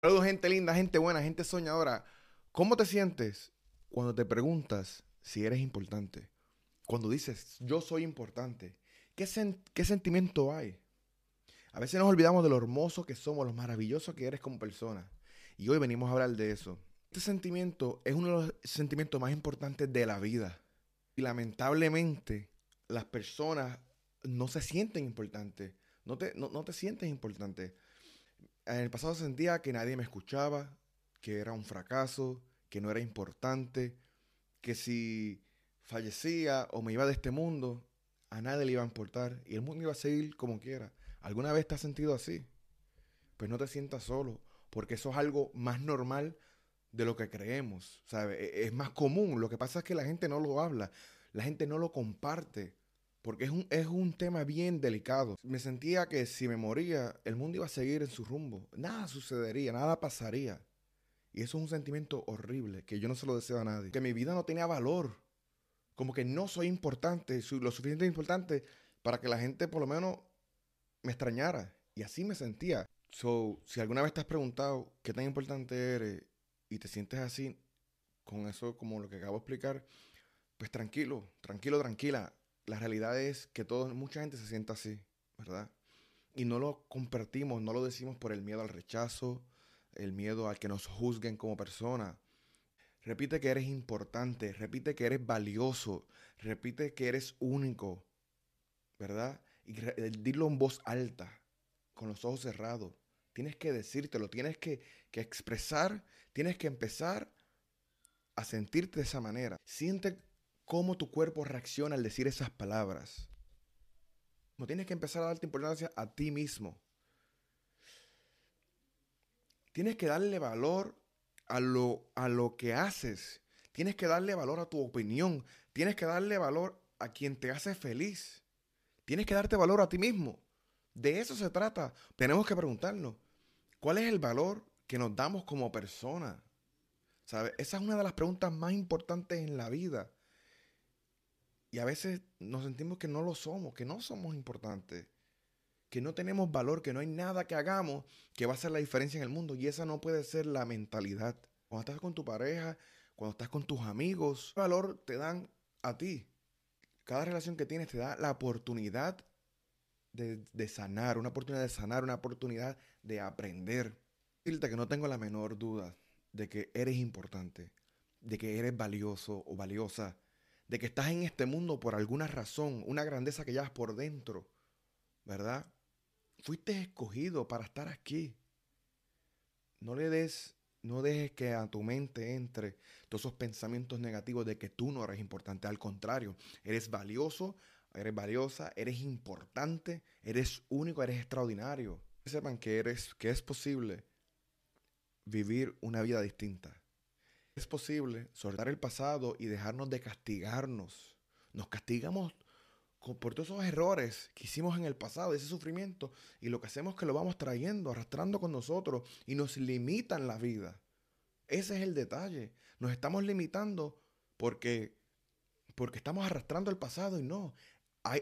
Saludos, gente linda, gente buena, gente soñadora. ¿Cómo te sientes cuando te preguntas si eres importante? Cuando dices, yo soy importante. ¿Qué, qué sentimiento hay? A veces nos olvidamos de lo hermoso que somos, lo maravilloso que eres como persona. Y hoy venimos a hablar de eso. Este sentimiento es uno de los sentimientos más importantes de la vida. Y lamentablemente las personas no se sienten importantes. No te, no, no te sientes importante en el pasado sentía que nadie me escuchaba, que era un fracaso, que no era importante, que si fallecía o me iba de este mundo, a nadie le iba a importar y el mundo iba a seguir como quiera. ¿Alguna vez te has sentido así? Pues no te sientas solo, porque eso es algo más normal de lo que creemos. E, es más común. Lo que pasa es que la gente no lo habla, la gente no lo comparte porque es un, es un tema bien delicado. Me sentía que si me moría, el mundo iba a seguir en su rumbo. Nada sucedería, nada pasaría. Y eso es un sentimiento horrible que yo no se lo deseo a nadie. Que mi vida no tenía valor. Como que no soy importante, soy lo suficientemente importante para que la gente por lo menos me extrañara. Y así me sentía. So, si alguna vez te has preguntado qué tan importante eres y te sientes así, con eso como lo que acabo de explicar, pues tranquilo, tranquilo, tranquila la realidad es que todo, mucha gente se sienta así, ¿verdad? Y no lo compartimos, no lo decimos por el miedo al rechazo, el miedo al que nos juzguen como persona. Repite que eres importante, repite que eres valioso, repite que eres único, ¿verdad? Y eh, dilo en voz alta, con los ojos cerrados. Tienes que decírtelo, tienes que, que expresar, tienes que empezar a sentirte de esa manera. Siente cómo tu cuerpo reacciona al decir esas palabras. No tienes que empezar a darte importancia a ti mismo. Tienes que darle valor a lo, a lo que haces. Tienes que darle valor a tu opinión. Tienes que darle valor a quien te hace feliz. Tienes que darte valor a ti mismo. De eso se trata. Tenemos que preguntarnos, ¿cuál es el valor que nos damos como persona? Esa es una de las preguntas más importantes en la vida. Y a veces nos sentimos que no lo somos, que no somos importantes, que no tenemos valor, que no hay nada que hagamos que va a hacer la diferencia en el mundo. Y esa no puede ser la mentalidad. Cuando estás con tu pareja, cuando estás con tus amigos, valor te dan a ti. Cada relación que tienes te da la oportunidad de, de sanar, una oportunidad de sanar, una oportunidad de aprender. Decirte que no tengo la menor duda de que eres importante, de que eres valioso o valiosa de que estás en este mundo por alguna razón, una grandeza que llevas por dentro, ¿verdad? Fuiste escogido para estar aquí. No le des, no dejes que a tu mente entre todos esos pensamientos negativos de que tú no eres importante. Al contrario, eres valioso, eres valiosa, eres importante, eres único, eres extraordinario. Sepan que eres, que es posible vivir una vida distinta. Es posible soltar el pasado y dejarnos de castigarnos. Nos castigamos por todos esos errores que hicimos en el pasado, ese sufrimiento, y lo que hacemos es que lo vamos trayendo, arrastrando con nosotros y nos limitan la vida. Ese es el detalle. Nos estamos limitando porque, porque estamos arrastrando el pasado y no.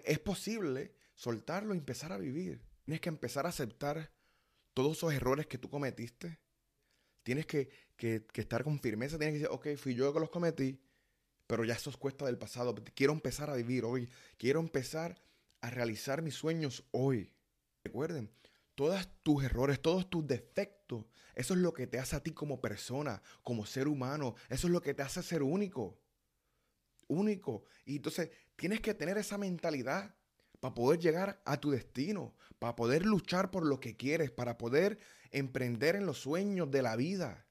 es posible soltarlo y empezar a vivir. Tienes que empezar a aceptar todos esos errores que tú cometiste. Tienes que que, estar con firmeza, tienes que decir, ok, fui yo que los cometí, pero ya eso es cuesta del pasado. Quiero empezar a vivir hoy. Quiero empezar a realizar mis sueños hoy. Recuerden, todos tus errores, todos tus defectos, eso es lo que te hace a ti como persona, como ser humano. Eso es lo que te hace ser único. Único. Y entonces tienes que tener esa mentalidad para poder llegar a tu destino, para poder luchar por lo que quieres, para poder emprender en los sueños de la vida.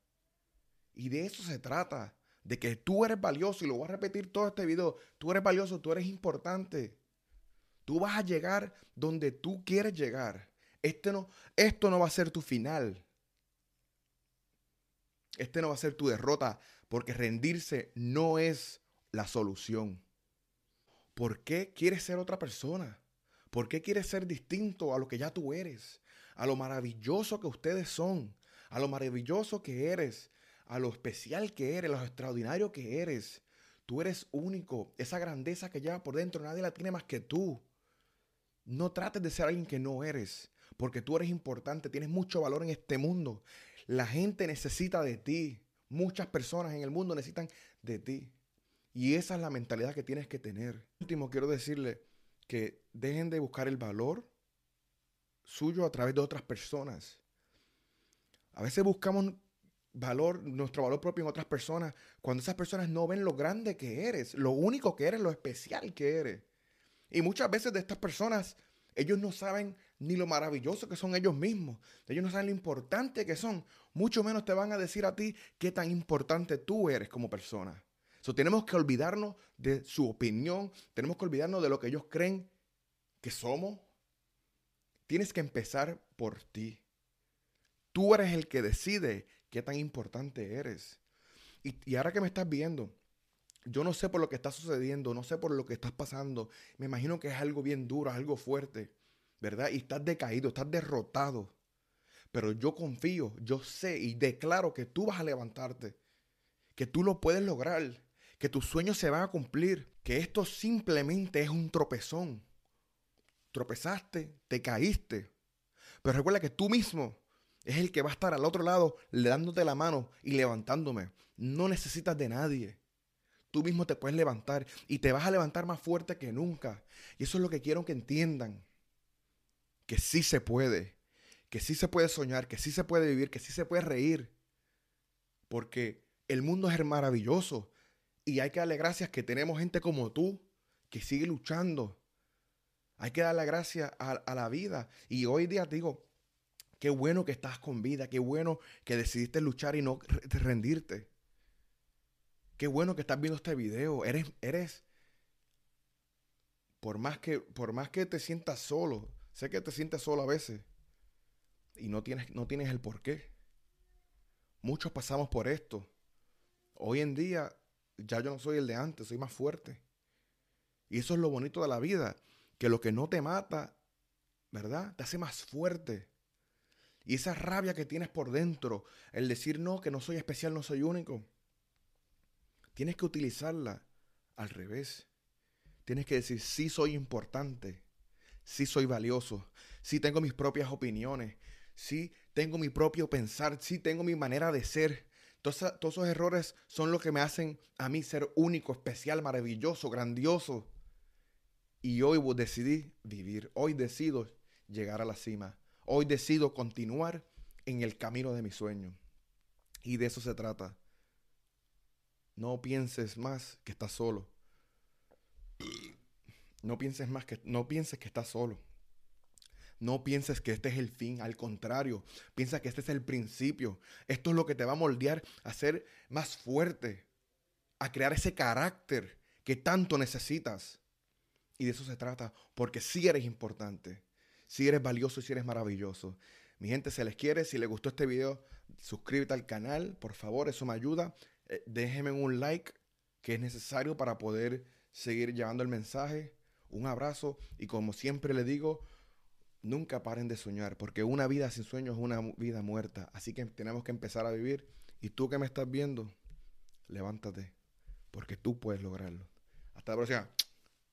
Y de eso se trata. De que tú eres valioso. Y lo voy a repetir todo este video. Tú eres valioso, tú eres importante. Tú vas a llegar donde tú quieres llegar. Este no, esto no va a ser tu final. Este no va a ser tu derrota. Porque rendirse no es la solución. ¿Por qué quieres ser otra persona? ¿Por qué quieres ser distinto a lo que ya tú eres? A lo maravilloso que ustedes son. A lo maravilloso que eres a lo especial que eres, a lo extraordinario que eres. Tú eres único. Esa grandeza que lleva por dentro, nadie la tiene más que tú. No trates de ser alguien que no eres. porque tú eres importante, tienes mucho valor en este mundo. La gente necesita de ti. Muchas personas en el mundo necesitan de ti. Y esa es la mentalidad que tienes que tener. Último, quiero decirle que dejen de buscar el valor suyo a través de otras personas. A veces buscamos valor, nuestro valor propio en otras personas, cuando esas personas no ven lo grande que eres, lo único que eres, lo especial que eres. Y muchas veces de estas personas, ellos no saben ni lo maravilloso que son ellos mismos. Ellos no saben lo importante que son. Mucho menos te van a decir a ti qué tan importante tú eres como persona. So, tenemos que olvidarnos de su opinión, tenemos que olvidarnos de lo que ellos creen que somos. Tienes que empezar por ti. Tú eres el que decide qué tan importante eres. Y, ahora que me estás viendo, yo no sé por lo que está sucediendo, no sé por lo que estás pasando. Me imagino que es algo bien duro, algo fuerte, ¿verdad? Y estás decaído, estás derrotado. Pero yo confío, yo sé y declaro que tú vas a levantarte, que tú lo puedes lograr, que tus sueños se van a cumplir, que esto simplemente es un tropezón. Tropezaste, te caíste. Pero recuerda que tú mismo es el que va a estar al otro lado, dándote la mano y levantándome. No necesitas de nadie. Tú mismo te puedes levantar y te vas a levantar más fuerte que nunca. Y eso es lo que quiero que entiendan. Que sí se puede. Que sí se puede soñar, que sí se puede vivir, que sí se puede reír. Porque el mundo es maravilloso. Y hay que darle gracias que tenemos gente como tú que sigue luchando. Hay que darle gracias a la vida. Y hoy día digo, qué bueno que estás con vida, qué bueno que decidiste luchar y no rendirte. Qué bueno que estás viendo este video. Eres, eres, por más que, por más que te sientas solo, sé que te sientes solo a veces y no tienes, no tienes el por qué. Muchos pasamos por esto. Hoy en día ya yo no soy el de antes, soy más fuerte. Y eso es lo bonito de la vida, que lo que no te mata, ¿verdad? Te hace más fuerte. Y esa rabia que tienes por dentro, el decir no, que no soy especial, no soy único, Tienes que utilizarla al revés. Tienes que decir, sí soy importante, sí soy valioso, sí tengo mis propias opiniones, sí tengo mi propio pensar, sí tengo mi manera de ser. Todos, esos errores son lo que me hacen a mí ser único, especial, maravilloso, grandioso. Y hoy decidí vivir, hoy decido llegar a la cima, hoy decido continuar en el camino de mi sueño. Y de eso se trata. No pienses más que estás solo. No pienses más que no pienses que estás solo. No pienses que este es el fin, al contrario, piensa que este es el principio. Esto es lo que te va a moldear a ser más fuerte, a crear ese carácter que tanto necesitas. Y de eso se trata, porque si eres importante, si eres valioso y si eres maravilloso. Mi gente se les quiere, si les gustó este video, suscríbete al canal, por favor, eso me ayuda. Eh, déjenme un like que es necesario para poder seguir llevando el mensaje. Un abrazo y como siempre le digo, nunca paren de soñar, porque una vida sin sueños es una vida muerta. Así que tenemos que empezar a vivir. Y tú que me estás viendo, levántate, porque tú puedes lograrlo. Hasta la próxima.